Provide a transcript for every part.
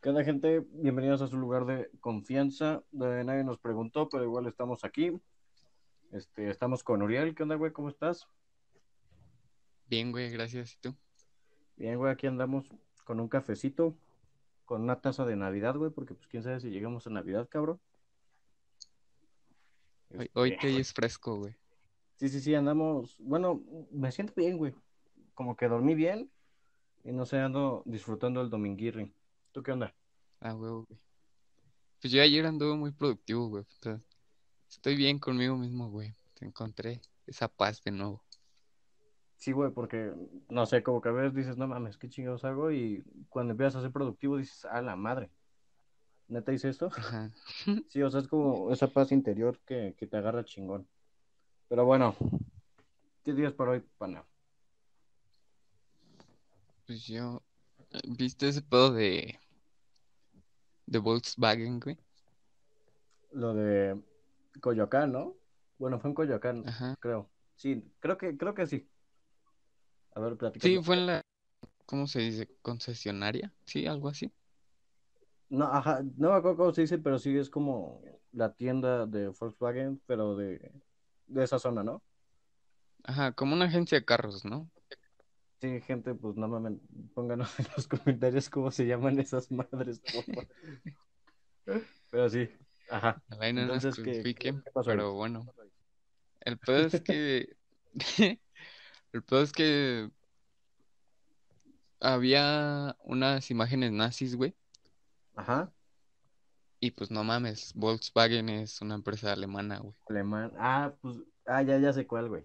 ¿Qué onda, gente? Bienvenidos a su lugar de confianza. De nadie nos preguntó, pero igual estamos aquí. Este, estamos con Uriel. ¿Qué onda, güey? ¿Cómo estás? Bien, güey, gracias. ¿Y tú? Bien, güey, aquí andamos con un cafecito, con una taza de Navidad, güey, porque pues quién sabe si llegamos a Navidad, cabrón. Hoy, hoy Este, te es fresco, güey. Sí, sí, sí, andamos. Bueno, me siento bien, güey. Como que dormí bien y no sé, ando disfrutando el dominguirri. ¿Tú qué onda? Ah, güey, güey. Pues yo ayer anduve muy productivo, güey. estoy bien conmigo mismo, güey. Te encontré esa paz de nuevo. Sí, güey, porque no sé, como que a veces dices, no mames, qué chingados hago. Y cuando empiezas a ser productivo dices, a la madre. ¿Neta hice esto? Ajá. Sí, o sea, es como esa paz interior que, que te agarra chingón. Pero bueno, ¿qué días para hoy, pana? Pues yo. ¿Viste ese pedo de. De Volkswagen, güey? Lo de Coyoacán, ¿no? Bueno, fue en Coyoacán, Ajá. creo. Sí, creo que, creo que sí. A ver, Sí, platícame. fue en la. ¿Cómo se dice? ¿Concesionaria? Sí, algo así. No, ajá, no me acuerdo cómo se dice, pero sí es como la tienda de Volkswagen, pero de, de esa zona, ¿no? Ajá, como una agencia de carros, ¿no? Sí, gente, pues no mames, pónganos en los comentarios cómo se llaman esas madres. Pero sí, ajá. No nos Entonces, ¿qué, qué, qué pasó ahí? pero bueno. El pedo es que. El pedo es que había unas imágenes nazis, güey. Ajá, Y pues no mames, Volkswagen es una empresa alemana, güey. alemán. Ah, pues, ah, ya, ya sé cuál, güey.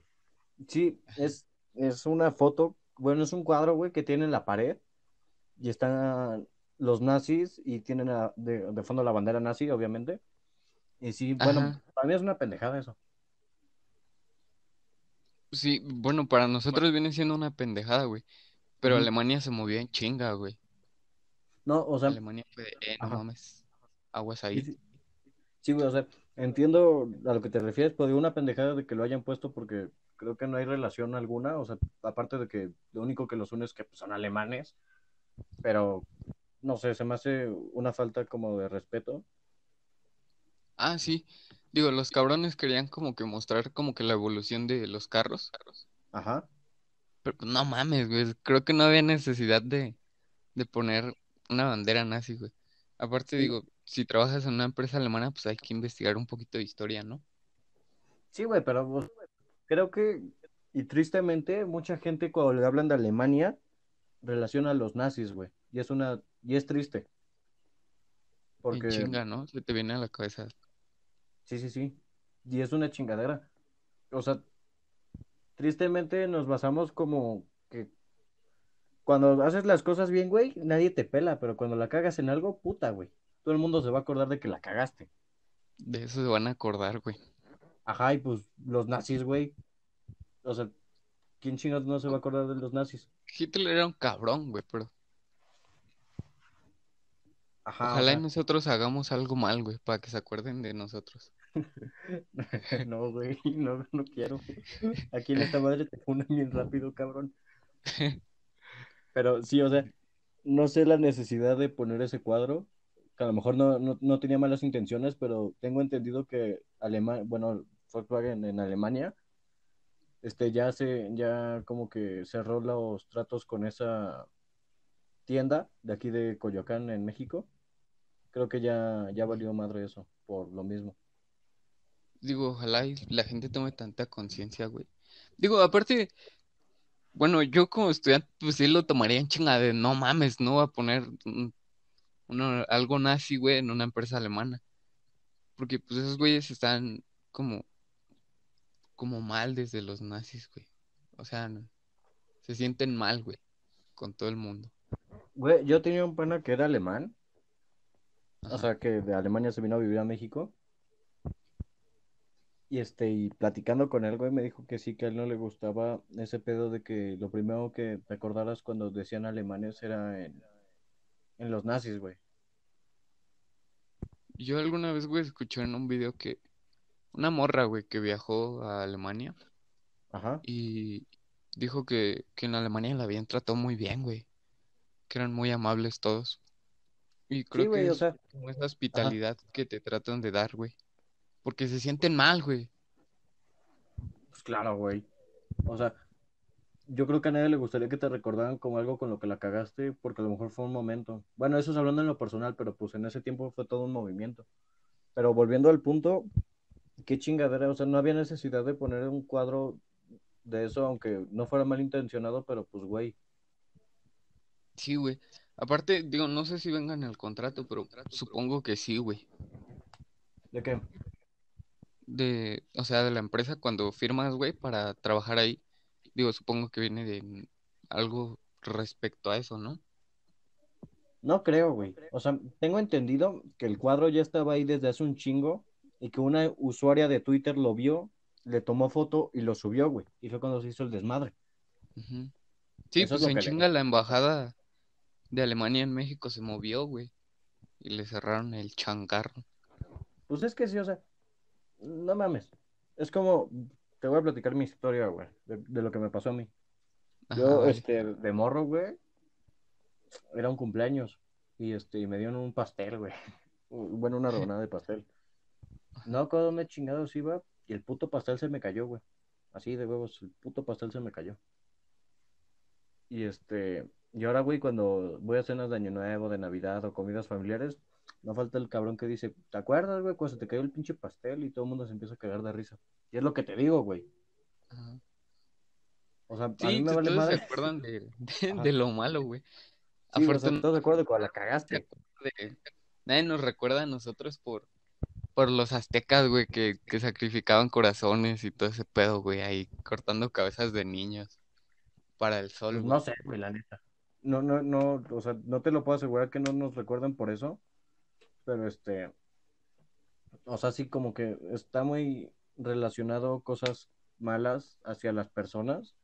Sí, es, es una foto, bueno, es un cuadro, güey, que tiene en la pared y están los nazis y tienen a- de, de fondo la bandera nazi, obviamente. Y sí, bueno, Ajá. para mí es una pendejada eso. Sí, bueno, para nosotros viene siendo una pendejada, güey. Pero. Alemania se movió en chinga, güey. No, o sea, Alemania fue de, eh, no ajá. mames, aguas ahí. sí, sí, güey, o sea, entiendo a lo que te refieres, pero digo una pendejada de que lo hayan puesto porque creo que no hay relación alguna, o sea, aparte de que lo único que los une es que pues, son alemanes, pero no sé, se me hace una falta como de respeto. Ah, sí. Digo, los cabrones querían como que mostrar como que la evolución de los carros. Ajá. Pero pues, no mames, güey. Creo que no había necesidad de, de poner una bandera nazi, güey. Aparte, Sí, digo, si trabajas en una empresa alemana, pues hay que investigar un poquito de historia, ¿no? sí, güey, pero pues, creo que, y tristemente, mucha gente cuando le hablan de Alemania relaciona a los nazis, güey, y es una, y es triste, porque chinga, ¿no? Se te viene a la cabeza. sí, sí, sí, y es una chingadera. O sea, tristemente nos basamos como que cuando haces las cosas bien, güey, nadie te pela, pero cuando la cagas en algo, puta, güey. Todo el mundo se va a acordar de que la cagaste. De eso se van a acordar, güey. Ajá, y pues los nazis, güey. O sea, ¿quién chingados no se va a acordar de los nazis? Hitler era un cabrón, güey, pero Ajá, ojalá y nosotros hagamos algo mal, güey, para que se acuerden de nosotros. no, güey, no, no quiero. Aquí en esta madre te funan bien rápido, cabrón. Pero sí, o sea, no sé la necesidad de poner ese cuadro, que a lo mejor no, no, no tenía malas intenciones, pero tengo entendido que Alemania, bueno, Volkswagen en Alemania, este ya se, ya como que cerró los tratos con esa tienda de aquí de Coyoacán en México. Creo que ya, ya valió madre eso, por lo mismo. Digo, ojalá y la gente tome tanta conciencia, güey. Digo, aparte, bueno, yo como estudiante, pues sí lo tomaría en chinga de no mames, no voy a poner un- uno, algo nazi, güey, en una empresa alemana. Porque pues esos güeyes están como, como mal desde los nazis, güey. O sea, no- se sienten mal, güey, con todo el mundo. Güey, yo tenía un pana que era alemán, o sea, que de Alemania se vino a vivir a México. Y este, y platicando con él, güey, me dijo que sí, que a él no le gustaba ese pedo de que lo primero que te acordaras cuando decían alemanes era en, en los nazis, güey. Yo alguna vez, güey, escuché en un video que una morra, güey, que viajó a Alemania Ajá. y dijo que, que en Alemania la habían tratado muy bien, güey. Que eran muy amables todos. Y creo Sí, que o es sea, como esa ajá. hospitalidad que te tratan de dar, güey. Porque se sienten mal, güey. Pues claro, güey. O sea, yo creo que a nadie le gustaría que te recordaran como algo con lo que la cagaste, porque a lo mejor fue un momento. Bueno, eso es hablando en lo personal, pero pues en ese tiempo fue todo un movimiento. Pero volviendo al punto, qué chingadera, o sea, no había necesidad de poner un cuadro de eso, aunque no fuera malintencionado, pero pues, güey, Sí, güey. Aparte, digo, no sé si venga en el contrato, pero supongo que sí, güey. ¿de qué? De, o sea, de la empresa cuando firmas, güey, para trabajar ahí. Digo, supongo que viene de algo respecto a eso, ¿no? No creo, güey. O sea, tengo entendido que el cuadro ya estaba ahí desde hace un chingo y que una usuaria de Twitter lo vio, le tomó foto y lo subió, güey. Y fue cuando se hizo el desmadre. Sí, Eso pues en le... chinga la embajada de Alemania en México se movió, güey. Y le cerraron el changarro. Pues es que sí, o sea, no mames. Es como, te voy a platicar mi historia, güey, de, de lo que me pasó a mí. Ajá, Yo, este, de morro, güey, era un cumpleaños y este, y me dieron un pastel, güey. Bueno, una rebanada de pastel. No acuerdo dónde chingados iba y el puto pastel se me cayó, güey. Así de huevos, el puto pastel se me cayó. Y este, y ahora, güey, cuando voy a cenas de Año Nuevo, de Navidad o comidas familiares, no falta el cabrón que dice, ¿te acuerdas, güey, cuando se te cayó el pinche pastel y todo el mundo se empieza a cagar de risa? Y es lo que te digo, güey. Ajá. O sea, a mí Sí, me vale todos se acuerdan de, de, lo malo, güey. Sí, o sea, Afortunadamente, ¿estás de acuerdo cuando la cagaste? nadie nos recuerda a nosotros por, por los aztecas, güey, que, que sacrificaban corazones y todo ese pedo, güey, ahí cortando cabezas de niños para el sol, Pues no sé, güey, la neta. No, no, no, o sea, no te lo puedo asegurar que no nos recuerden por eso, pero este, o sea, sí como que está muy relacionado cosas malas hacia las personas.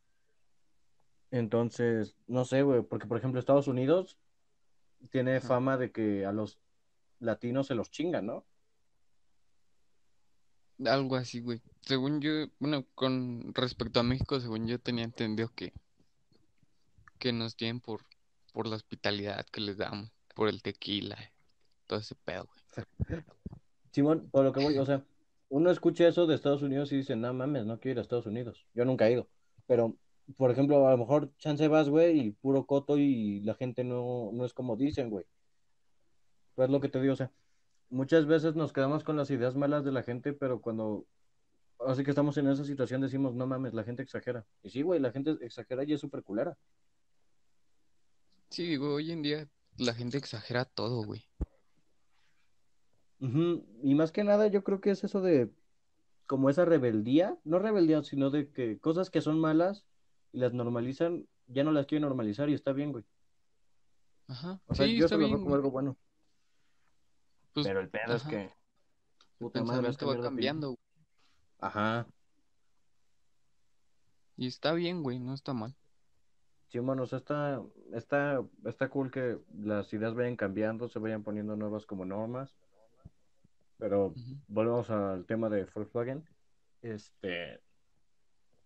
Entonces, no sé, güey, porque por ejemplo Estados Unidos tiene fama de que a los latinos se los chingan, ¿no? Algo así, güey. Según yo, bueno, con respecto a México, según yo tenía entendido que, que nos tienen por, por la hospitalidad que les damos, por el tequila, todo ese pedo, güey. Simón, por lo que voy, o sea, uno escucha eso de Estados Unidos y dice, no mames, no quiero ir a Estados Unidos. Yo nunca he ido. Pero, por ejemplo, a lo mejor chance vas, güey, y puro coto y la gente no, no es como dicen, güey. Pues lo que te digo, o sea, muchas veces nos quedamos con las ideas malas de la gente, pero cuando, así que estamos en esa situación decimos, no mames, la gente exagera. Y sí, güey, la gente exagera y es súper culera. Sí, digo, hoy en día la gente exagera todo, güey. Y más que nada, yo creo que es eso de como esa rebeldía, no rebeldía, sino de que cosas que son malas y las normalizan, ya no las quieren normalizar y está bien, güey. Ajá. O sea, Sí, yo eso lo veo como algo bueno. Pues, Pero el pedo es que, El puta madre, va cambiando, güey. Ajá. Y está bien, güey, no está mal. Sí, bueno, o sea, está, está, está cool que las ideas vayan cambiando, se vayan poniendo nuevas como normas. Pero volvemos al tema de Volkswagen. Este,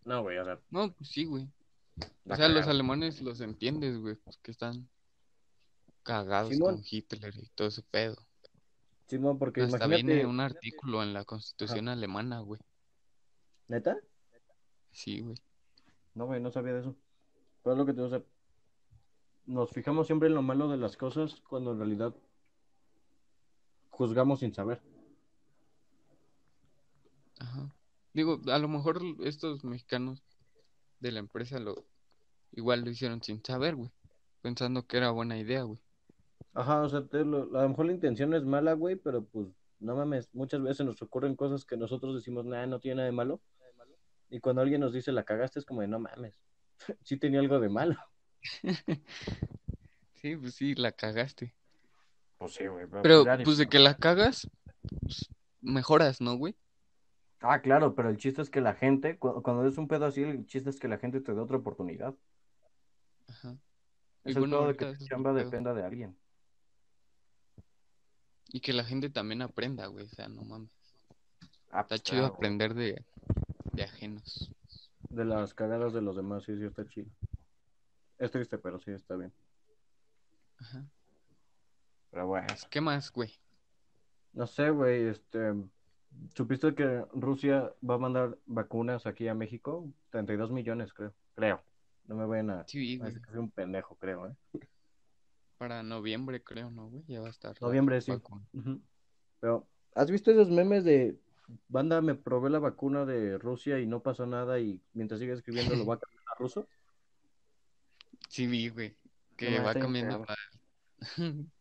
no, güey, o sea, No, pues sí, güey. O sea, los alemanes los entiendes, güey, pues que están cagados Simón, con Hitler y todo ese pedo. Simón, porque Hasta viene imagínate, un artículo en la ajá, Constitución alemana, güey. ¿neta? Sí, güey. No, güey, no sabía de eso. Pero es lo que te digo, o sea, nos fijamos siempre en lo malo de las cosas cuando en realidad juzgamos sin saber. Ajá. Digo, a lo mejor estos mexicanos de la empresa lo igual lo hicieron sin saber, güey. Pensando que era buena idea, güey. Ajá, o sea, te lo- a lo mejor la intención es mala, güey, pero pues no mames, muchas veces nos ocurren cosas que nosotros decimos, nah, no tiene nada de malo. Y cuando alguien nos dice la cagaste, es como de no mames, sí tenía algo de malo. Sí, pues sí, la cagaste. Pues sí, güey, pero ni- pues de que la cagas, pues, mejoras, ¿no, güey? Ah, claro, pero el chiste es que la gente, cu- cuando es un pedo así, el chiste es que la gente te dé otra oportunidad. Ajá. Y Es el bueno, pedo de que tu chamba dependa de alguien. Y que la gente también aprenda, güey. O sea, no mames. Ah, Está pues chido claro, güey. aprender de, de ajenos. De las cagadas de los demás, sí, sí, está chido. Es triste, pero sí, está bien. Ajá. Pero bueno. ¿Qué más, güey? No sé, güey, este... ¿Supiste que Rusia va a mandar vacunas aquí a México? 32 millones, creo. Creo. No me vayan a... Sí, a güey. soy un pendejo, creo, ¿eh? Para noviembre, creo, ¿no, güey? Ya va a estar. Noviembre, sí. Pero, ¿has visto esos memes de... Banda, me probé la vacuna de Rusia y no pasó nada y mientras sigue escribiendo lo va a cambiar a ruso? Sí, vi, güey. Que No, va cambiando para.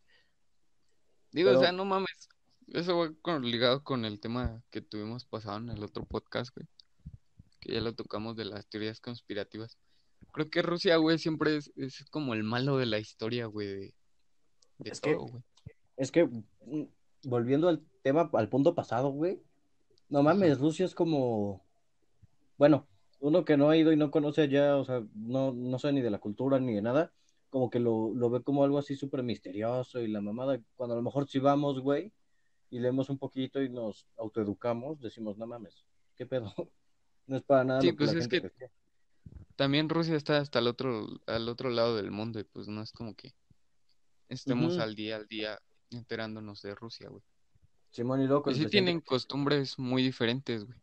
Digo, o sea, no mames. Eso va con- ligado con el tema que tuvimos pasado en el otro podcast, güey. Que ya lo tocamos de las teorías conspirativas. Creo que Rusia, güey, siempre es, es como el malo de la historia, güey. De, de Es que- güey. Es que, mm, volviendo al tema, al punto pasado, güey, no mames, Rusia es como, bueno, uno que no ha ido y no conoce allá, o sea, no, no sabe ni de la cultura ni de nada, como que lo, lo ve como algo así súper misterioso y la mamada, cuando a lo mejor si vamos, güey, y leemos un poquito y nos autoeducamos, decimos, no mames, ¿qué pedo? No es para nada Sí, pues es que-. También Rusia está hasta el otro, al otro lado del mundo y pues no es como que estemos al día al día enterándonos de Rusia, güey. Simón y loco, Pues sí tienen costumbres muy diferentes, güey.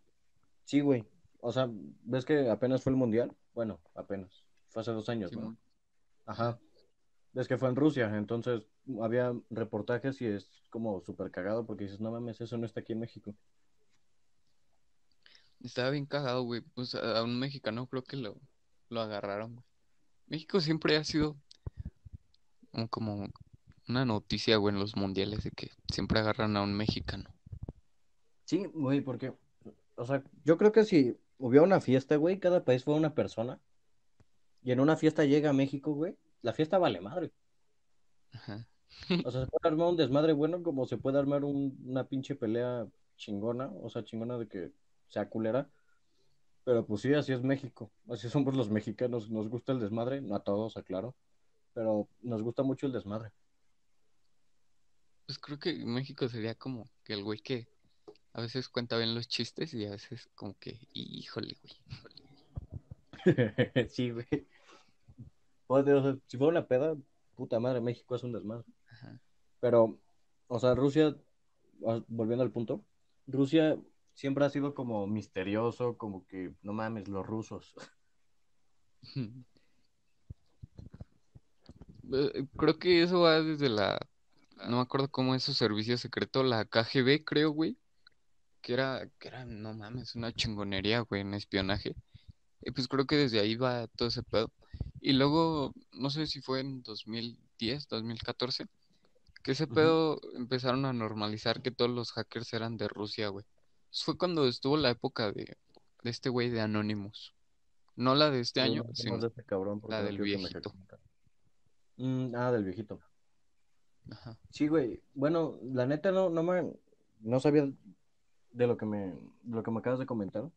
Sí, güey, o sea, ¿ves que apenas fue el mundial? Bueno, apenas, fue hace dos años, ¿no? Simón. Ajá. Es que fue en Rusia, entonces había reportajes y es como súper cagado porque dices, no mames, eso no está aquí en México. Estaba bien cagado, güey. Pues a a un mexicano creo que lo, lo agarraron, güey. México siempre ha sido como una noticia, güey, en los mundiales de que siempre agarran a un mexicano. Sí, güey, porque, o sea, yo creo que si hubiera una fiesta, güey, cada país fue una persona y en una fiesta llega a México, güey, la fiesta vale madre. Ajá. O sea, se puede armar un desmadre bueno como se puede armar un- una pinche pelea chingona, o sea, chingona de que sea culera. Pero pues sí, así es México. Así somos los mexicanos. Nos gusta el desmadre, no a todos, aclaro. Pero nos gusta mucho el desmadre. Pues creo que México sería como que el güey que a veces cuenta bien los chistes y a veces como que, híjole, güey. Sí, güey. Pues, o sea, si fuera una peda, puta madre, México es un desmadre. Ajá. Pero, o sea, Rusia, o- volviendo al punto, Rusia siempre ha sido como misterioso, como que, no mames, los rusos. Eh, Creo que eso va desde la, no me acuerdo cómo es su servicio secreto, la KGB, creo, güey, que era, que era, no mames, una chingonería, güey, en espionaje. Y pues creo que desde ahí va todo ese pedo. Y luego, no sé si fue en 2010, 2014, que ese pedo empezaron a normalizar que todos los hackers eran de Rusia, güey. Pues fue cuando estuvo la época de, de este güey de Anonymous. No la de este año, No sino de este cabrón la del viejito. Mm, ah, del viejito. Ajá. Sí, güey. Bueno, la neta no, no me, no sabía de lo que me, de lo que me acabas de comentar.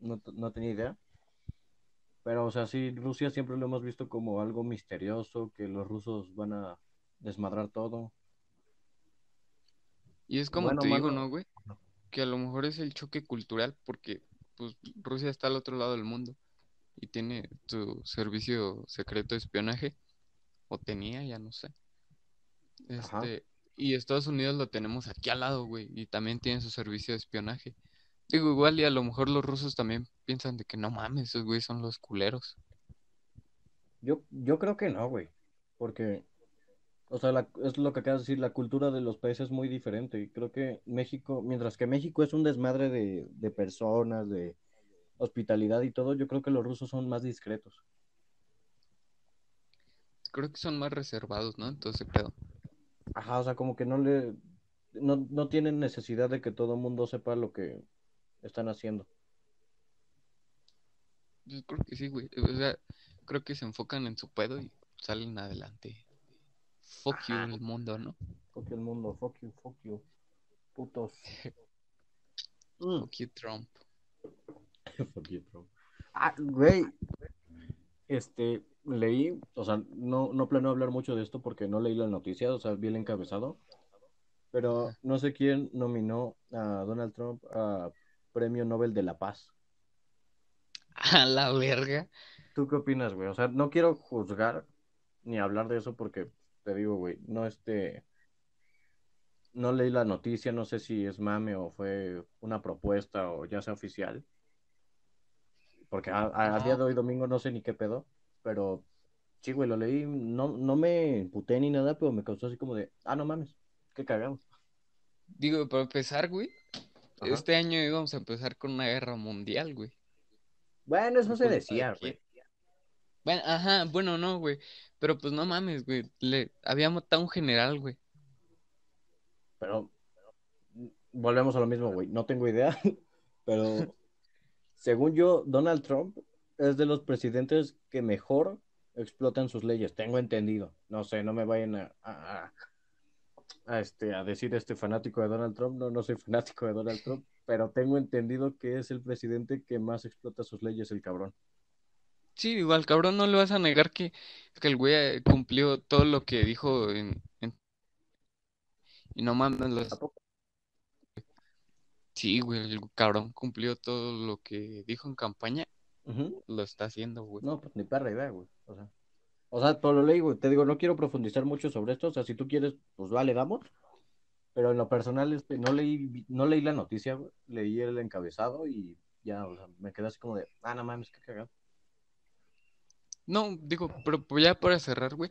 No, no tenía idea. Pero, o sea, sí, Rusia siempre lo hemos visto como algo misterioso, que los rusos van a desmadrar todo. Y es como Bueno, te digo, mano. ¿no, güey? Que a lo mejor es el choque cultural porque pues Rusia está al otro lado del mundo y tiene su servicio secreto de espionaje o tenía, ya no sé. Ajá. Este, y Estados Unidos lo tenemos aquí al lado, güey, y también tiene su servicio de espionaje. Digo, igual y a lo mejor los rusos también piensan de que no mames, esos güeyes son los culeros. Yo, yo creo que no, güey. Porque, o sea, la- es lo que acabas de decir, la cultura de los países es muy diferente. Y creo que México, mientras que México es un desmadre de, de personas, de hospitalidad y todo, yo creo que los rusos son más discretos. Creo que son más reservados, ¿no? Entonces, pedo. Ajá, o sea, como que no le, no, no tienen necesidad de que todo el mundo sepa lo que están haciendo. Yo creo que sí, güey. O sea, creo que se enfocan en su pedo y salen adelante. Fuck you Ajá. el mundo, ¿no? Fuck el mundo, fuck you, fuck you. Putos. Mm. Fuck you Trump. Fuck you, bro. Ah, güey. Este, leí, o sea, no, no planeo hablar mucho de esto porque no leí la noticia, o sea, vi el encabezado. Pero no sé quién nominó a Donald Trump a Premio Nobel de la Paz. A la verga. ¿Tú qué opinas, güey? O sea, no quiero juzgar ni hablar de eso porque te digo, güey, no este, no leí la noticia, no sé si es mame o fue una propuesta o ya sea oficial. Porque a, a- a día de hoy domingo no sé ni qué pedo, pero sí, güey, lo leí, no, no me imputé ni nada, pero me causó así como de, ah, no mames, qué cagado. Digo, para empezar, güey, Ajá. este año íbamos a empezar con una guerra mundial, güey. Bueno, eso ¿Por se decía, güey. Bueno, ajá, bueno, no, güey. Pero pues no mames, güey. Le había matado un general, güey. Pero volvemos a lo mismo, güey. No tengo idea, pero según yo, Donald Trump es de los presidentes que mejor explotan sus leyes. Tengo entendido. No sé, no me vayan a, a- a, este, a decir este fanático de Donald Trump. No, no soy fanático de Donald Trump, pero tengo entendido que es el presidente que más explota sus leyes, el cabrón. Sí, digo, al cabrón no le vas a negar que, que el güey eh, cumplió todo lo que dijo en, en- Y no mames, los... ¿A poco? Sí, güey, el cabrón cumplió todo lo que dijo en campaña. Ujú. Lo está haciendo, güey. No, pues ni perra idea, güey. O sea, o sea, por lo leí, güey. Te digo, no quiero profundizar mucho sobre esto. O sea, si tú quieres, pues vale, damos. Pero en lo personal, este, no leí, no leí la noticia, güey. Leí el encabezado y ya, o sea, me quedé así como de, ah, no mames, qué cagado. No, digo, pero pues ya para cerrar, güey.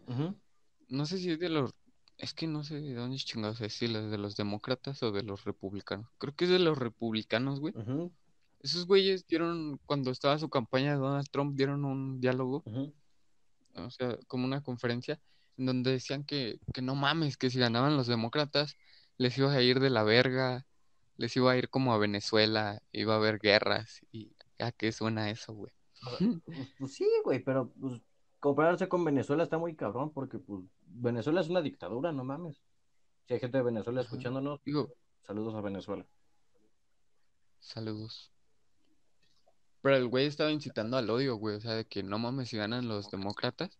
No sé si es de los... Es que no sé de dónde chingados es, si es de los demócratas o de los republicanos. Creo que es de los republicanos, güey. Esos güeyes dieron, cuando estaba su campaña de Donald Trump, dieron un diálogo, o sea, como una conferencia, en donde decían que, que no mames, que si ganaban los demócratas, les iba a ir de la verga, les iba a ir como a Venezuela, iba a haber guerras, y ya que suena eso, güey. Pues, pues sí, güey, pero pues compararse con Venezuela está muy cabrón porque pues Venezuela es una dictadura, no mames. Si hay gente de Venezuela escuchándonos, Digo, saludos a Venezuela. saludos. Pero el güey estaba incitando al odio, güey, o sea, de que no mames, si ganan los demócratas,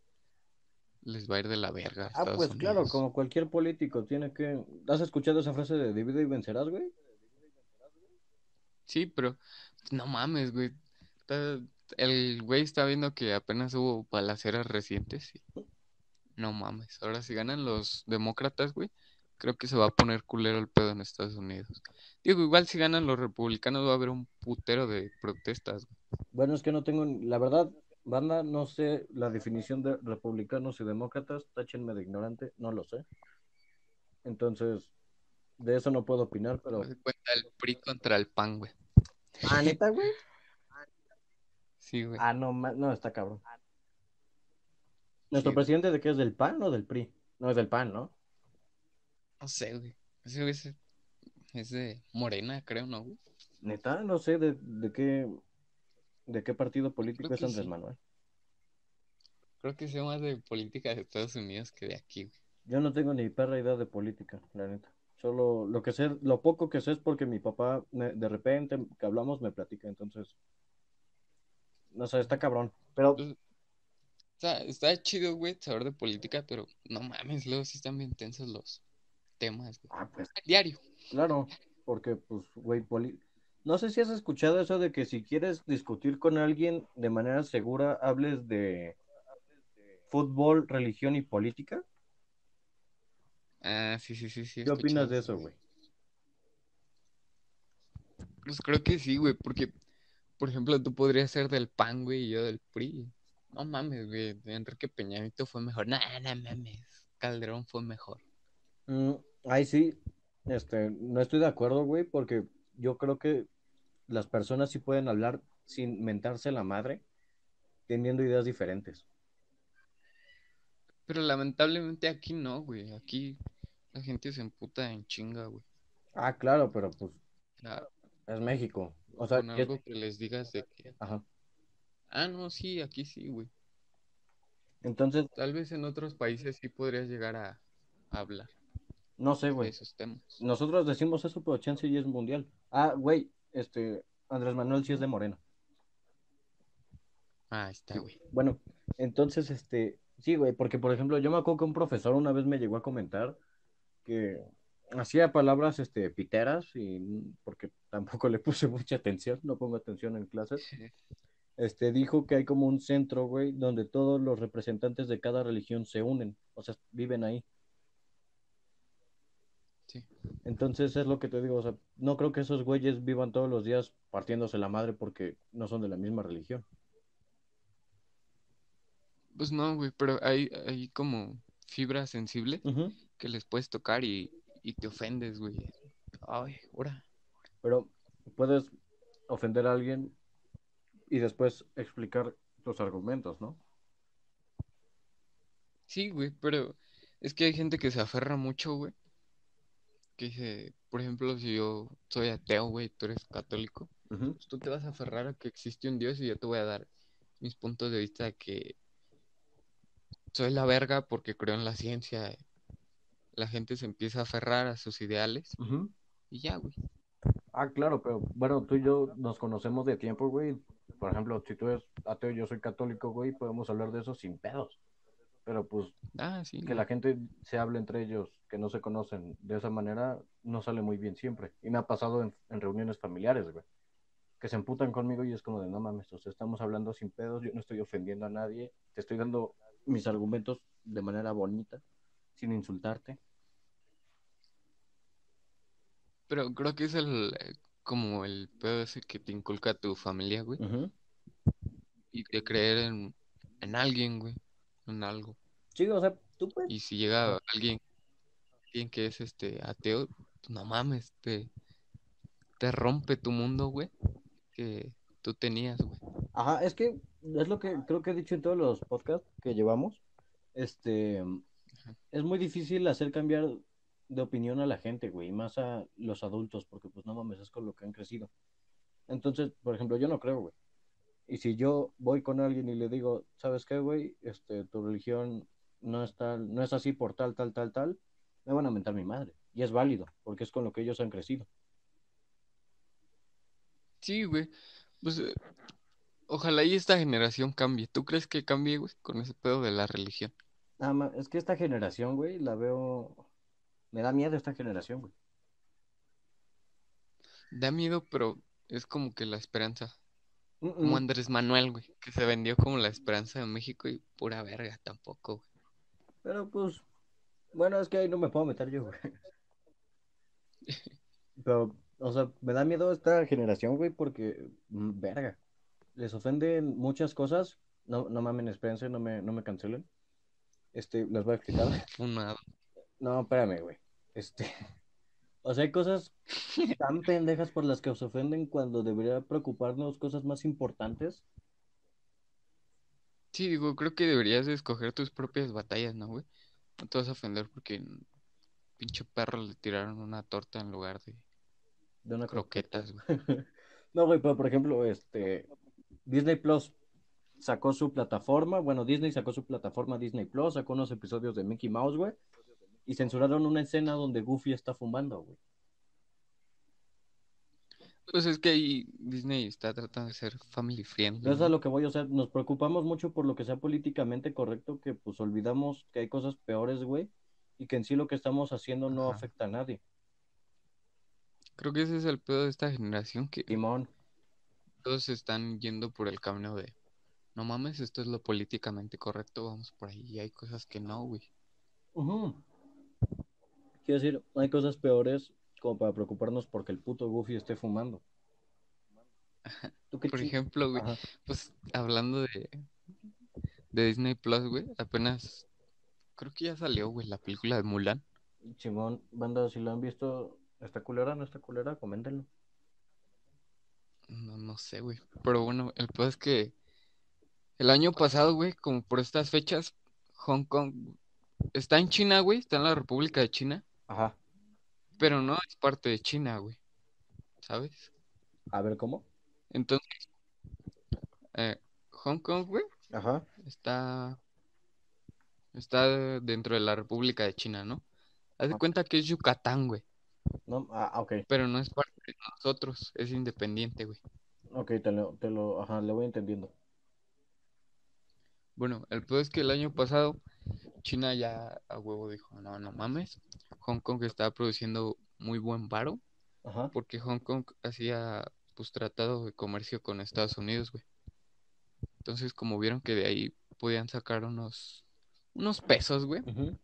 les va a ir de la verga Ah, Estados pues claro, como cualquier político tiene que... ¿Has escuchado esa frase de divide y vencerás, güey? Sí, pero no mames, güey. Está- El güey está viendo que apenas hubo balaceras recientes y no mames. Ahora si ganan los demócratas, güey, creo que se va a poner culero el pedo en Estados Unidos. Digo, igual si ganan los republicanos va a haber un putero de protestas, güey. Bueno, es que no tengo, la verdad, banda, no sé la definición de republicanos y demócratas, táchenme de ignorante, no lo sé. Entonces, de eso no puedo opinar, pero... Cuenta el PRI contra el PAN, güey. Ah, neta, güey. Sí, güey. Ah, no, no, está cabrón. ¿Nuestro Sí. presidente de qué es del PAN o del PRI? No es del PAN, ¿no? No sé, güey. Ese güey es, es de Morena, creo, ¿no, güey? Neta, no sé de, de qué de qué partido político Creo es Andrés sí. Manuel. Creo que sea más de política de Estados Unidos que de aquí, güey. Yo no tengo ni perra idea de política, la neta. Solo lo que sé, lo poco que sé es porque mi papá me- de repente que hablamos me platica, entonces no sé, está cabrón. Pero Pues, o sea, está chido, güey, saber de política, pero no mames, luego sí están bien tensos los temas, güey. ah, pues Diario. claro, porque pues güey, poli- no sé si has escuchado eso de que si quieres discutir con alguien de manera segura, hables de fútbol, religión y política. Ah, sí, sí, sí, sí. ¿Qué opinas de eso, güey? Pues creo que sí, güey, porque, por ejemplo, tú podrías ser del PAN, güey, y yo del PRI. No mames, güey, Enrique Peña Nieto fue mejor. No, no mames, Calderón fue mejor. Mm, ay, sí, este, no estoy de acuerdo, güey, porque yo creo que las personas sí pueden hablar sin mentarse la madre, teniendo ideas diferentes. Pero lamentablemente aquí no, güey. Aquí la gente se emputa en chinga, güey. Ah, claro, pero pues Claro, es México. O sea, con ¿qué- algo que les digas de que, Ajá. ah, no, sí, aquí sí, güey. Entonces, Tal vez en otros países sí podrías llegar a, a hablar no sé, güey. esos temas. Nosotros decimos eso, pero chance y es mundial. Ah, güey, este, Andrés Manuel sí es de Morena. Ah, está, güey. Bueno, entonces, este, sí, güey, porque por ejemplo, yo me acuerdo que un profesor una vez me llegó a comentar que hacía palabras, este, piteras y porque tampoco le puse mucha atención, no pongo atención en clases. Este, dijo que hay como un centro, güey, donde todos los representantes de cada religión se unen, o sea, viven ahí. Sí. Entonces es lo que te digo, o sea, no creo que esos güeyes vivan todos los días partiéndose la madre porque no son de la misma religión. Pues no, güey, pero hay, hay como fibra sensible que les puedes tocar y, y te ofendes, güey. Ay, ahora. Pero puedes ofender a alguien y después explicar tus argumentos, ¿no? Sí, güey, pero es que hay gente que se aferra mucho, güey. Que dice, por ejemplo, si yo soy ateo, güey, tú eres católico, pues tú te vas a aferrar a que existe un Dios y yo te voy a dar mis puntos de vista de que soy la verga porque creo en la ciencia. La gente se empieza a aferrar a sus ideales y ya, güey. Ah, claro, pero bueno, tú y yo nos conocemos de tiempo, güey. Por ejemplo, si tú eres ateo y yo soy católico, güey, podemos hablar de eso sin pedos. Pero pues Ah, sí. que güey. la gente se hable entre ellos, que no se conocen de esa manera, no sale muy bien siempre. Y me ha pasado en, en reuniones familiares, güey. Que se emputan conmigo y es como de, no mames, o sea, estamos hablando sin pedos, yo no estoy ofendiendo a nadie, te estoy dando mis argumentos de manera bonita, sin insultarte. Pero creo que es el como el pedo ese que te inculca tu familia, güey. Y de creer en, en alguien, güey. En algo. Sí, o sea, tú puedes. Y si llega alguien, alguien que es este ateo, no mames, te, te rompe tu mundo, güey. Que tú tenías, güey. Ajá, es que es lo que creo que he dicho en todos los podcasts que llevamos. Este, es muy difícil hacer cambiar de opinión a la gente, güey, y más a los adultos, porque pues no mames, es con lo que han crecido. Entonces, por ejemplo, yo no creo, güey. Y si yo voy con alguien y le digo, ¿sabes qué, güey? Este, tu religión no es tal, no es así por tal, tal, tal, tal, me van a mentar mi madre. Y es válido, porque es con lo que ellos han crecido. Sí, güey. Pues eh, ojalá y esta generación cambie. ¿Tú crees que cambie, güey, con ese pedo de la religión? Nada más, es que esta generación, güey, la veo, me da miedo esta generación, güey. Da miedo, pero es como que la esperanza. Como. Andrés Manuel, güey, que se vendió como la esperanza de México y pura verga tampoco, güey. Pero pues, bueno, es que ahí no me puedo meter yo, güey. Pero, o sea, me da miedo esta generación, güey, porque, mm, verga, les ofenden muchas cosas. No, no mamen, espérense, no me, no me cancelen. Este, les voy a explicar. Funado. No, espérame, güey. Este, o sea, hay cosas tan pendejas por las que os ofenden cuando debería preocuparnos cosas más importantes. Sí, digo, creo que deberías de escoger tus propias batallas, ¿no, güey? No te vas a ofender porque pinche perro le tiraron una torta en lugar de De una croquetas, güey. No, güey, pero por ejemplo, este, Disney Plus sacó su plataforma, bueno, Disney sacó su plataforma Disney Plus, sacó unos episodios de Mickey Mouse, güey, y censuraron una escena donde Goofy está fumando, güey. Pues es que ahí Disney está tratando de ser family friendly, No es a lo que voy, o sea, nos preocupamos mucho por lo que sea políticamente correcto, que pues olvidamos que hay cosas peores, güey, y que en sí lo que estamos haciendo no Ajá. afecta a nadie. Creo que ese es el pedo de esta generación, que Timón. todos están yendo por el camino de, no mames, esto es lo políticamente correcto, vamos por ahí, y hay cosas que no, güey. Ujú. Quiero decir, hay cosas peores como para preocuparnos porque el puto Goofy esté fumando. ¿Tú qué Por ejemplo, güey, Ajá. pues hablando de, de Disney Plus, güey, apenas, creo que ya salió, güey, la película de Mulan. Simón, banda, si lo han visto, ¿está culera? ¿No está culera? Coméntenlo. No, no sé, güey. Pero bueno, el pedo es que el año pasado, güey, como por estas fechas, Hong Kong está en China, güey, está en la República de China, Ajá. pero no es parte de China, güey. ¿Sabes? A ver, ¿cómo? Entonces, eh, Hong Kong, güey, Ajá. está, está dentro de la República de China, ¿no? Haz de Ah. cuenta que es Yucatán, güey, No, ah, ok. pero no es parte de nosotros, es independiente, güey. Ok, te lo, te lo, ajá, le voy entendiendo. Bueno, el pedo es que el año pasado China ya a huevo dijo, no, no mames, Hong Kong estaba produciendo muy buen varo Ajá. porque Hong Kong hacía pues tratado de comercio con Estados Unidos, güey. Entonces, como vieron que de ahí podían sacar unos unos pesos, güey, pues,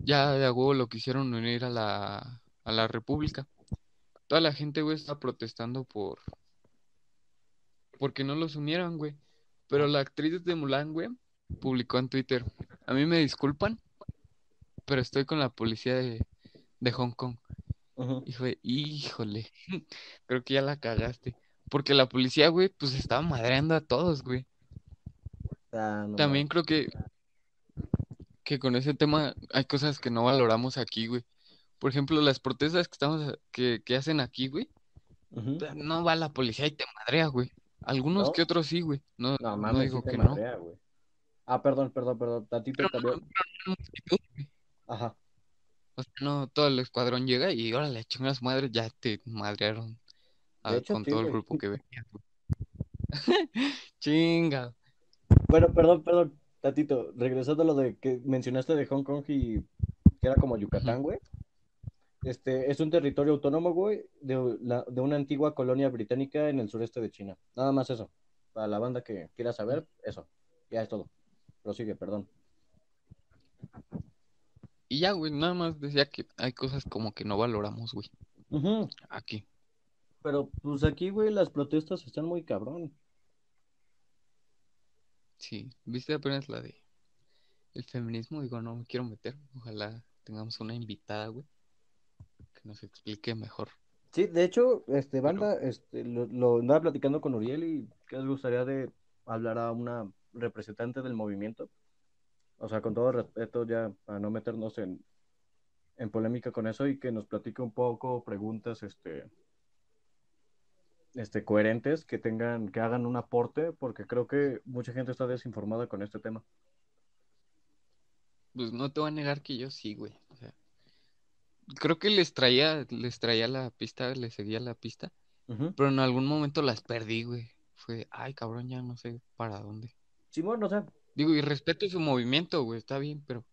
ya de a huevo lo quisieron unir a la, a la República. Toda la gente, güey, está protestando por... Porque no los unieran, güey. Pero la actriz de Mulan, güey, publicó en Twitter, a mí me disculpan, pero estoy con la policía de, de Hong Kong. Ujú. Y fue, híjole, creo que ya la cagaste. Porque la policía, güey, pues estaba madreando a todos, güey. Ah, no También creo que, que con ese tema hay cosas que no valoramos aquí, güey. Por ejemplo, las protestas que estamos, que, que hacen aquí, güey, no va la policía y te madrea, güey. Algunos ¿No? que otros sí, güey. No, No mames, digo que no. Ah, perdón, perdón, perdón. Tantito güey. Ajá. O sea, no, todo el escuadrón llega y órale, chinga a su madre, ya te madrearon a- De hecho, con sí, todo el grupo que venía. Chinga. Bueno, perdón, perdón. Tantito, regresando a lo de que mencionaste de Hong Kong y que era como Yucatán, güey. Este, es un territorio autónomo, güey, de, la- de una antigua colonia británica en el sureste de China. Nada más eso. Para la banda que quiera saber, eso. Ya es todo. Prosigue, perdón. Y ya, güey, nada más decía que hay cosas como que no valoramos, güey, Ujú. aquí. Pero pues aquí, güey, las protestas están muy cabrón. Sí, viste apenas la de el feminismo, digo, no me quiero meter, ojalá tengamos una invitada, güey, que nos explique mejor. Sí, de hecho, este, banda, este, lo, lo andaba platicando con Uriel y que les gustaría de hablar a una representante del movimiento. O sea, con todo respeto, ya para no meternos en, en polémica con eso y que nos platique un poco preguntas, este, este, coherentes, que tengan, que hagan un aporte, porque creo que mucha gente está desinformada con este tema. Pues no te voy a negar que yo sí, güey, creo que les traía, les traía la pista, les seguía la pista, pero en algún momento las perdí, güey. Fue, ay, cabrón, ya no sé para dónde. Simón, o sea, Digo, y respeto su movimiento, güey, está bien, pero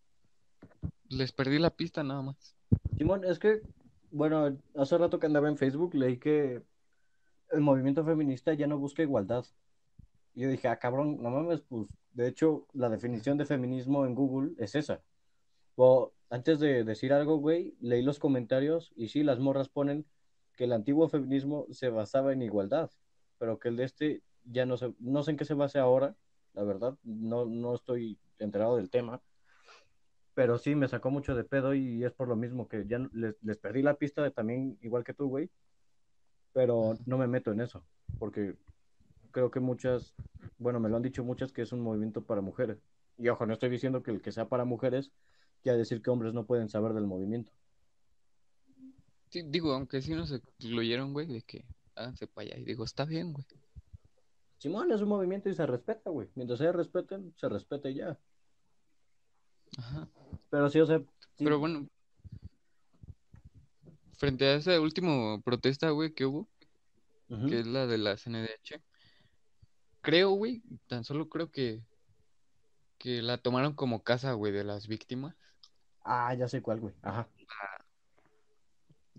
les perdí la pista nada más. Simón, es que, bueno, hace rato que andaba en Facebook leí que el movimiento feminista ya no busca igualdad. Y yo dije, ah, cabrón, no mames, pues, de hecho, la definición de feminismo en Google es esa. O, antes de decir algo, güey, leí los comentarios y sí, las morras ponen que el antiguo feminismo se basaba en igualdad, pero que el de este ya no sé, no sé en qué se basa ahora, la verdad, no, no estoy enterado del tema, pero sí me sacó mucho de pedo y es por lo mismo que ya les, les perdí la pista de también, igual que tú, güey, pero no me meto en eso, porque creo que muchas, bueno, me lo han dicho muchas que es un movimiento para mujeres. Y ojo, no estoy diciendo que el que sea para mujeres quiera decir que hombres no pueden saber del movimiento. Sí, digo, aunque sí nos excluyeron, güey, de que háganse para allá. Y digo, está bien, güey. Simón es un movimiento y se respeta, güey. Mientras se respeten, se respeta y ya. Ajá. Pero sí, o sea, sí. Pero bueno, frente a esa última protesta, güey, que hubo, que es la de la CNDH, creo, güey, tan solo creo que, que la tomaron como casa, güey, de las víctimas. Ah, ya sé cuál, güey. Ajá.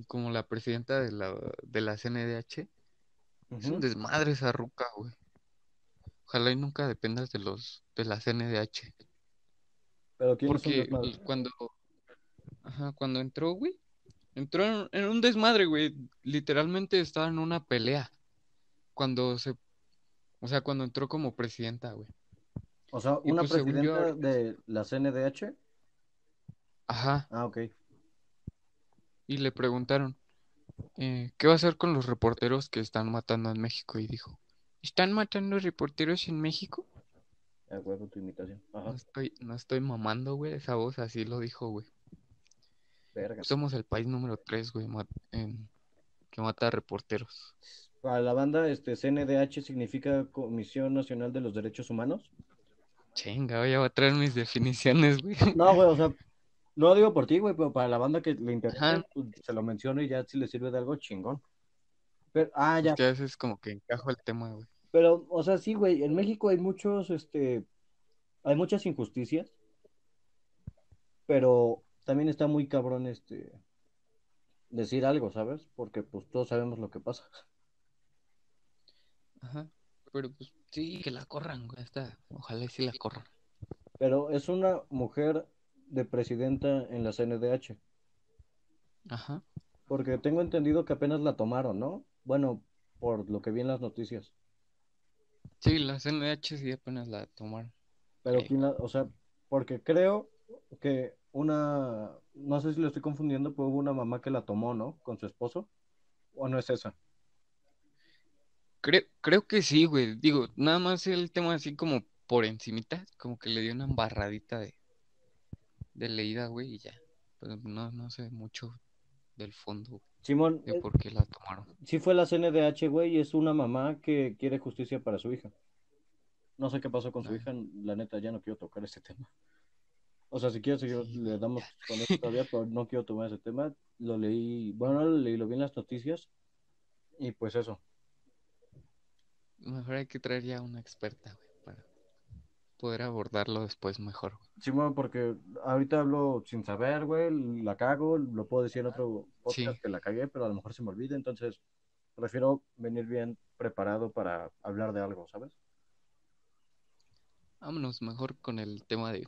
Como la presidenta de la, de la CNDH. Es un desmadre esa ruca, güey. Ojalá y nunca dependas de los, de la CNDH. Pero ¿quién Porque cuando, ajá, cuando entró, güey, entró en, en un desmadre, güey. Literalmente estaba en una pelea. Cuando se, o sea, cuando entró como presidenta, güey. O sea, una pues, yo, presidenta de la CNDH. Ajá. Ah, ok. Y le preguntaron, eh, ¿qué va a hacer con los reporteros que están matando en México? Y dijo, ¿están matando reporteros en México? De acuerdo, tu imitación. No Ajá. estoy, no estoy mamando, güey, esa voz así lo dijo, güey. Verga. Somos el país número 3, güey, en- que mata a reporteros. Para la banda, este CNDH significa Comisión Nacional de los Derechos Humanos. Chinga, ya voy a traer mis definiciones, güey. No, güey, o sea, no lo digo por ti, güey, pero para la banda que le interesa, pues, se lo menciono y ya si le sirve de algo chingón. Pero, ah, ya. Es que veces como que encajo el tema, güey. Pero, o sea, sí, güey, en México hay muchos, este, hay muchas injusticias, pero también está muy cabrón, este, decir algo, ¿sabes? Porque, pues, todos sabemos lo que pasa. Ajá. Pero pues sí, que la corran, güey. Esta, ojalá sí la corran. Pero es una mujer de presidenta en la CNDH. Ajá. Porque tengo entendido que apenas la tomaron, ¿no? Bueno, por lo que vi en las noticias. Sí, la CNH sí apenas la tomaron. Pero quién la, o sea, porque creo que una, no sé si lo estoy confundiendo, pero hubo una mamá que la tomó, ¿no? Con su esposo. ¿O no es esa? Creo, creo que sí, güey. Digo, nada más el tema así como por encimita, como que le dio una embarradita de, de leída, güey, y ya. Pero no, no sé mucho del fondo güey, Simón, de eh, por qué la tomaron. sí fue la CNDH, güey, y es una mamá que quiere justicia para su hija. No sé qué pasó con su Ah. hija, la neta, ya no quiero tocar ese tema. O sea, si quieres Sí, le damos con eso todavía, pero no quiero tomar ese tema. Lo leí, bueno, no lo leí, lo vi en las noticias, y pues eso. Mejor hay que traer ya una experta, güey, poder abordarlo después mejor. Simón, porque ahorita hablo sin saber, güey, la cago, lo puedo decir en otro podcast Sí. que la cagué, pero a lo mejor se me olvida, entonces prefiero venir bien preparado para hablar de algo, ¿sabes? Vámonos mejor con el tema de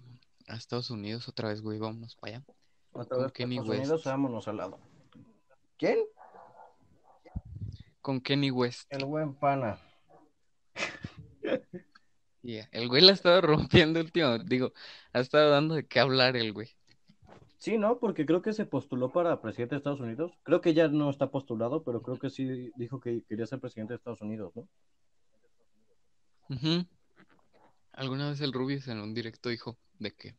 a Estados Unidos otra vez, güey, vámonos para allá. Otra Con vez, Kenny Estados West. Unidos, vámonos al lado. ¿Quién? Con Kenny West. El buen pana. Yeah, El güey la ha estado rompiendo último, digo, ha estado dando de qué hablar el güey. Sí, ¿no? Porque creo que se postuló para presidente de Estados Unidos. Creo que ya no está postulado, pero creo que sí dijo que quería ser presidente de Estados Unidos, ¿no? Ujú. Alguna vez el Rubius en un directo dijo de que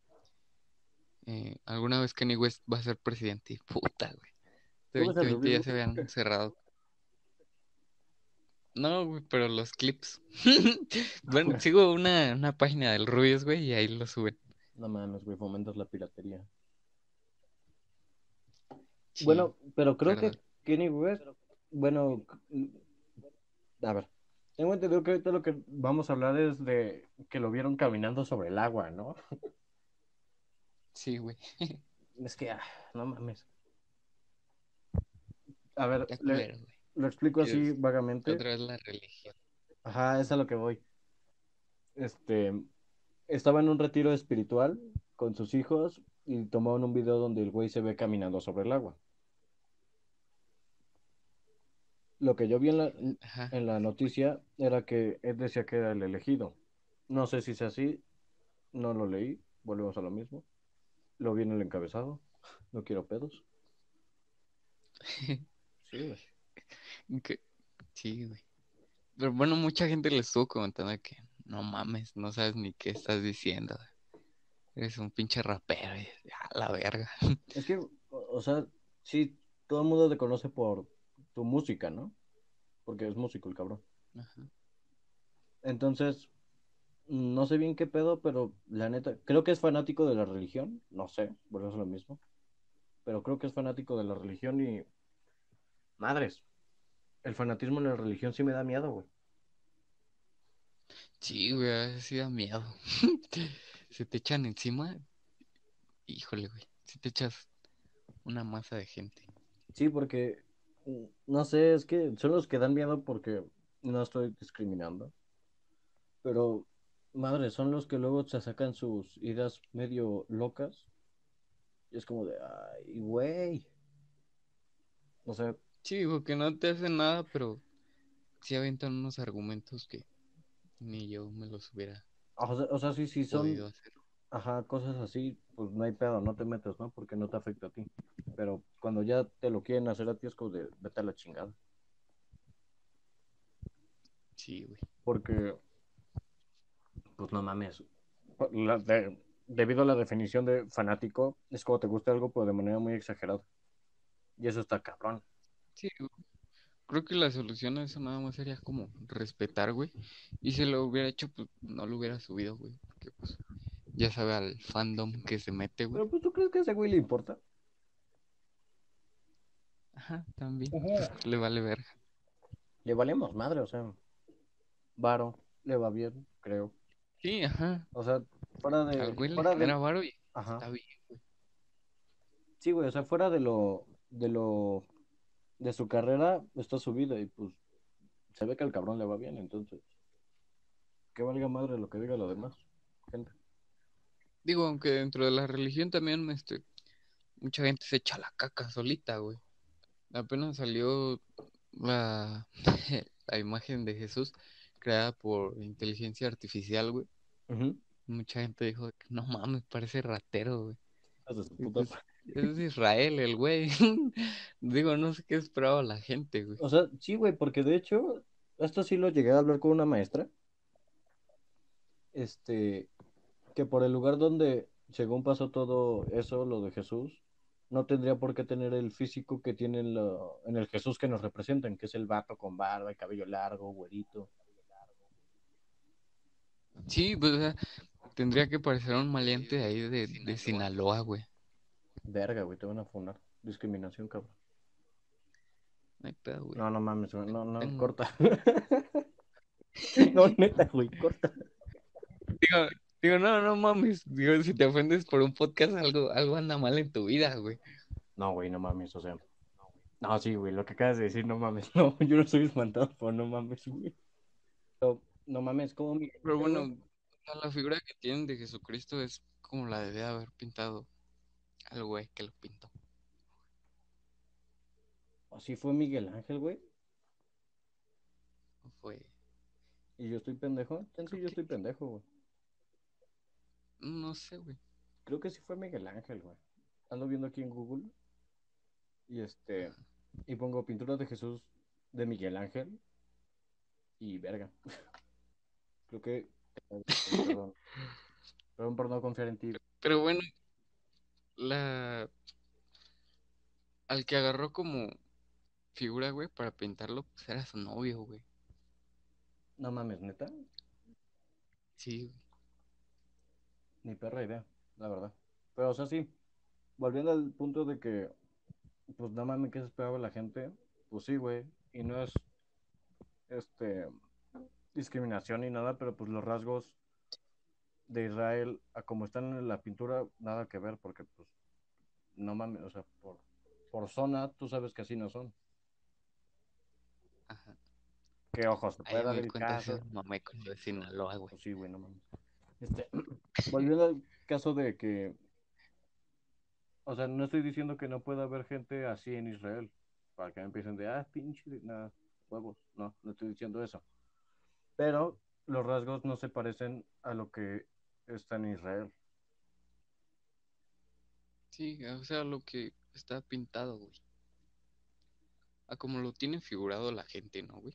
eh, alguna vez Kenny West va a ser presidente y puta, güey. Este ¿Tú ves al 2020 ya se habían cerrado. No, güey, pero los clips. Bueno, sigo una, una página del Rubius, güey, y ahí lo suben. No mames, güey, fomentas la piratería. Sí, Bueno, pero creo que. Kenny West, bueno, a ver, tengo entendido que ahorita lo que vamos a hablar es de que lo vieron caminando sobre el agua, ¿no? Sí, güey. Es que, ah, no mames. A ver, le-. Lo explico así ¿Quieres vagamente. Otra vez la religión. Ajá, es a lo que voy. Este, estaba en un retiro espiritual con sus hijos y tomaron un video donde el güey se ve caminando sobre el agua. Lo que yo vi en la, Ajá. en la noticia era que él decía que era el elegido. No sé si es así, no lo leí, volvemos a lo mismo. Lo vi en el encabezado, no quiero pedos. Sí, güey. Que- Sí, güey. Pero bueno, mucha gente le estuvo comentando que no mames, no sabes ni qué estás diciendo. Eres un pinche rapero. y, a la verga. Es que, o, sea, sí, todo el mundo te conoce por tu música, ¿no? Porque es músico el cabrón. Ajá. Entonces, no sé bien qué pedo, pero la neta, creo que es fanático de la religión, no sé, volvemos a lo mismo. Pero creo que es fanático de la religión y... Madres, el fanatismo en la religión sí me da miedo, güey. Sí, güey, sí da miedo. Se te echan encima. Híjole, güey. Si te echas una masa de gente. Sí, porque, mm, no sé, es que son los que dan miedo porque no estoy discriminando. Pero, madre, son los que luego se sacan sus ideas medio locas. Y es como de, ay, güey. O sea, Sí, digo que no te hacen nada, pero sí aventan unos argumentos que ni yo me los hubiera o sea, o sea, sí, sí, son, hacer. ajá, cosas así, pues no hay pedo, no te metes, ¿no? Porque no te afecta a ti. Pero cuando ya te lo quieren hacer a ti es como de, vete a la chingada. Sí, güey. Porque, pues no mames. La- de- debido a la definición de fanático, es como te gusta algo, pero de manera muy exagerada. Y eso está cabrón. Sí, güey. Creo que la solución a eso nada más sería como respetar, güey. Y si lo hubiera hecho, pues no lo hubiera subido, güey. Porque pues ya sabe al fandom que se mete, güey. Pero pues tú crees que a ese güey le importa. Ajá, también. Ajá. Pues, le vale verga. Le valemos madre, o sea. Varo, le va bien, creo. Sí, ajá. O sea, fuera de. Al güey le fuera de- genera varo y Ajá. está bien, güey. Sí, güey, o sea, fuera de lo, de lo, de su carrera, está su vida y pues se ve que al cabrón le va bien, entonces, que valga madre lo que diga lo demás, gente. Digo, aunque dentro de la religión también, este, mucha gente se echa la caca solita, güey. Apenas salió la, la imagen de Jesús creada por inteligencia artificial, güey. Mucha gente dijo que no mames, parece ratero, güey. Hijos es de Israel el güey. Digo, no sé qué esperaba la gente, güey. O sea, sí, güey, porque de hecho, esto sí lo llegué a hablar con una maestra. Este, que por el lugar donde, según pasó todo eso, lo de Jesús, no tendría por qué tener el físico que tiene en, lo- en el Jesús que nos representan, que es el vato con barba y cabello largo, güerito. Sí, pues, o sea, tendría que parecer un maleante de ahí de, de Sinaloa, güey. Verga, güey, te van a funar. Discriminación, cabrón. No hay pedo, güey. No, no mames, güey, no, no, Tengo- corta. No, neta, güey, corta. Digo, digo, no, no mames. Digo, si te ofendes por un podcast, algo, algo anda mal en tu vida, güey. No, güey, no mames, o sea. No, sí, güey, lo que acabas de decir, no mames. No, yo no soy espantado por no mames, güey. Pero, no mames, ¿cómo mi... Pero bueno, la figura que tienen de Jesucristo es como la debe haber pintado al güey que lo pintó. Así fue Miguel Ángel, güey. Fue, Y yo estoy pendejo. En sí, yo estoy pendejo, güey. no sé, güey. Creo que sí fue Miguel Ángel, güey. Ando viendo aquí en Google. Y este. Y pongo pintura de Jesús de Miguel Ángel. Y verga. Creo que. Perdón. Perdón por no confiar en ti. Pero bueno, la... Al que agarró como figura, güey, para pintarlo, pues era su novio, güey. No mames, neta. Sí, güey. Ni perra idea, la verdad. Pero, o sea, sí. Volviendo al punto de que. Pues no mames, ¿qué se esperaba la gente? Pues sí, güey. Y no es. Este. Discriminación ni nada, pero pues los rasgos de Israel, a como están en la pintura, nada que ver, porque pues. No mames, o sea, por, por zona, tú sabes que así no son. Ajá. Que ojos, Ahí puede dar me el caso. con lo de Sinaloa, güey. Pues sí, güey, no mames. Este, volviendo al caso de que, o sea, no estoy diciendo que no pueda haber gente así en Israel, para que me empiecen de, ah, pinche, nada, huevos. No, no estoy diciendo eso. Pero los rasgos no se parecen a lo que está en Israel. Sí, o sea, lo que está pintado, güey. A como lo tiene figurado la gente, ¿no, güey?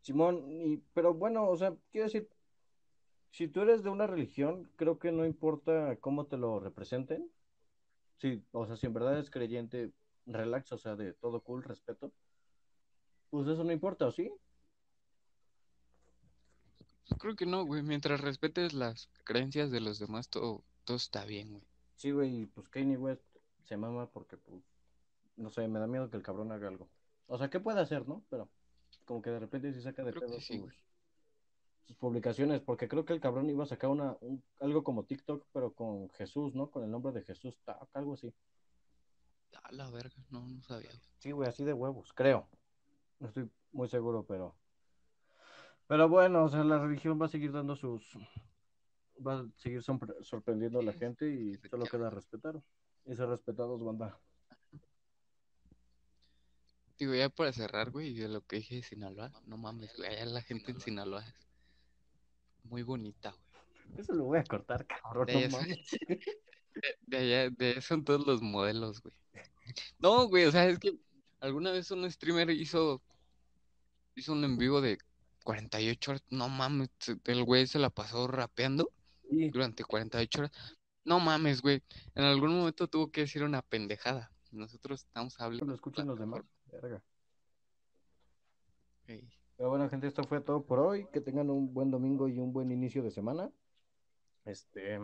Simón, y, pero bueno, o sea, quiero decir, si tú eres de una religión, creo que no importa cómo te lo representen. Sí, o sea, si en verdad eres creyente, relax, o sea, de todo cool, respeto. Pues eso no importa, ¿o sí? Pues creo que no, güey. Mientras respetes las creencias de los demás, todo, todo está bien, güey. Sí, güey, y pues Kanye West se mama porque, pues, no sé, me da miedo que el cabrón haga algo. O sea, ¿qué puede hacer, no? Pero como que de repente sí saca de Creo pedo sí, sus, publicaciones, porque creo que el cabrón iba a sacar una, un- algo como TikTok, pero con Jesús, ¿no? Con el nombre de Jesús, tac, algo así. A la verga, no, no sabía. Sí, güey, así de huevos, creo. No estoy muy seguro, pero. Pero bueno, o sea, la religión va a seguir dando sus. Va a seguir sorpre- sorprendiendo a la gente y solo queda respetar. Y ser respetados, banda. Digo, ya para cerrar, güey, de lo que dije de Sinaloa, no mames, güey, allá la gente en Sinaloa es muy bonita, güey. Eso lo voy a cortar, cabrón. De No allá, son- mames. de allá, de allá son todos los modelos, güey. No, güey, o sea, es que alguna vez un streamer hizo, hizo un en vivo de 48 horas, no mames, el güey se la pasó rapeando Sí, durante 48 horas. No mames, güey, en algún momento tuvo que decir una pendejada. Nosotros estamos hablando. lo escuchan los demás. Verga. Pero bueno, gente, esto fue todo por hoy. Que tengan un buen domingo y un buen inicio de semana. Este.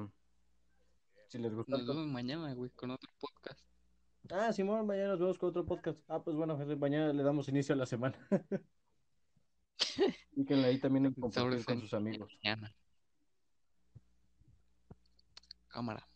Si les gustó. Nos vemos mañana, güey, con otro podcast. Ah, Simón, mañana nos vemos con otro podcast. Ah, pues bueno, gente, mañana le damos inicio a la semana. y que ahí también en compartir con sus amigos. Mañana. Cámara.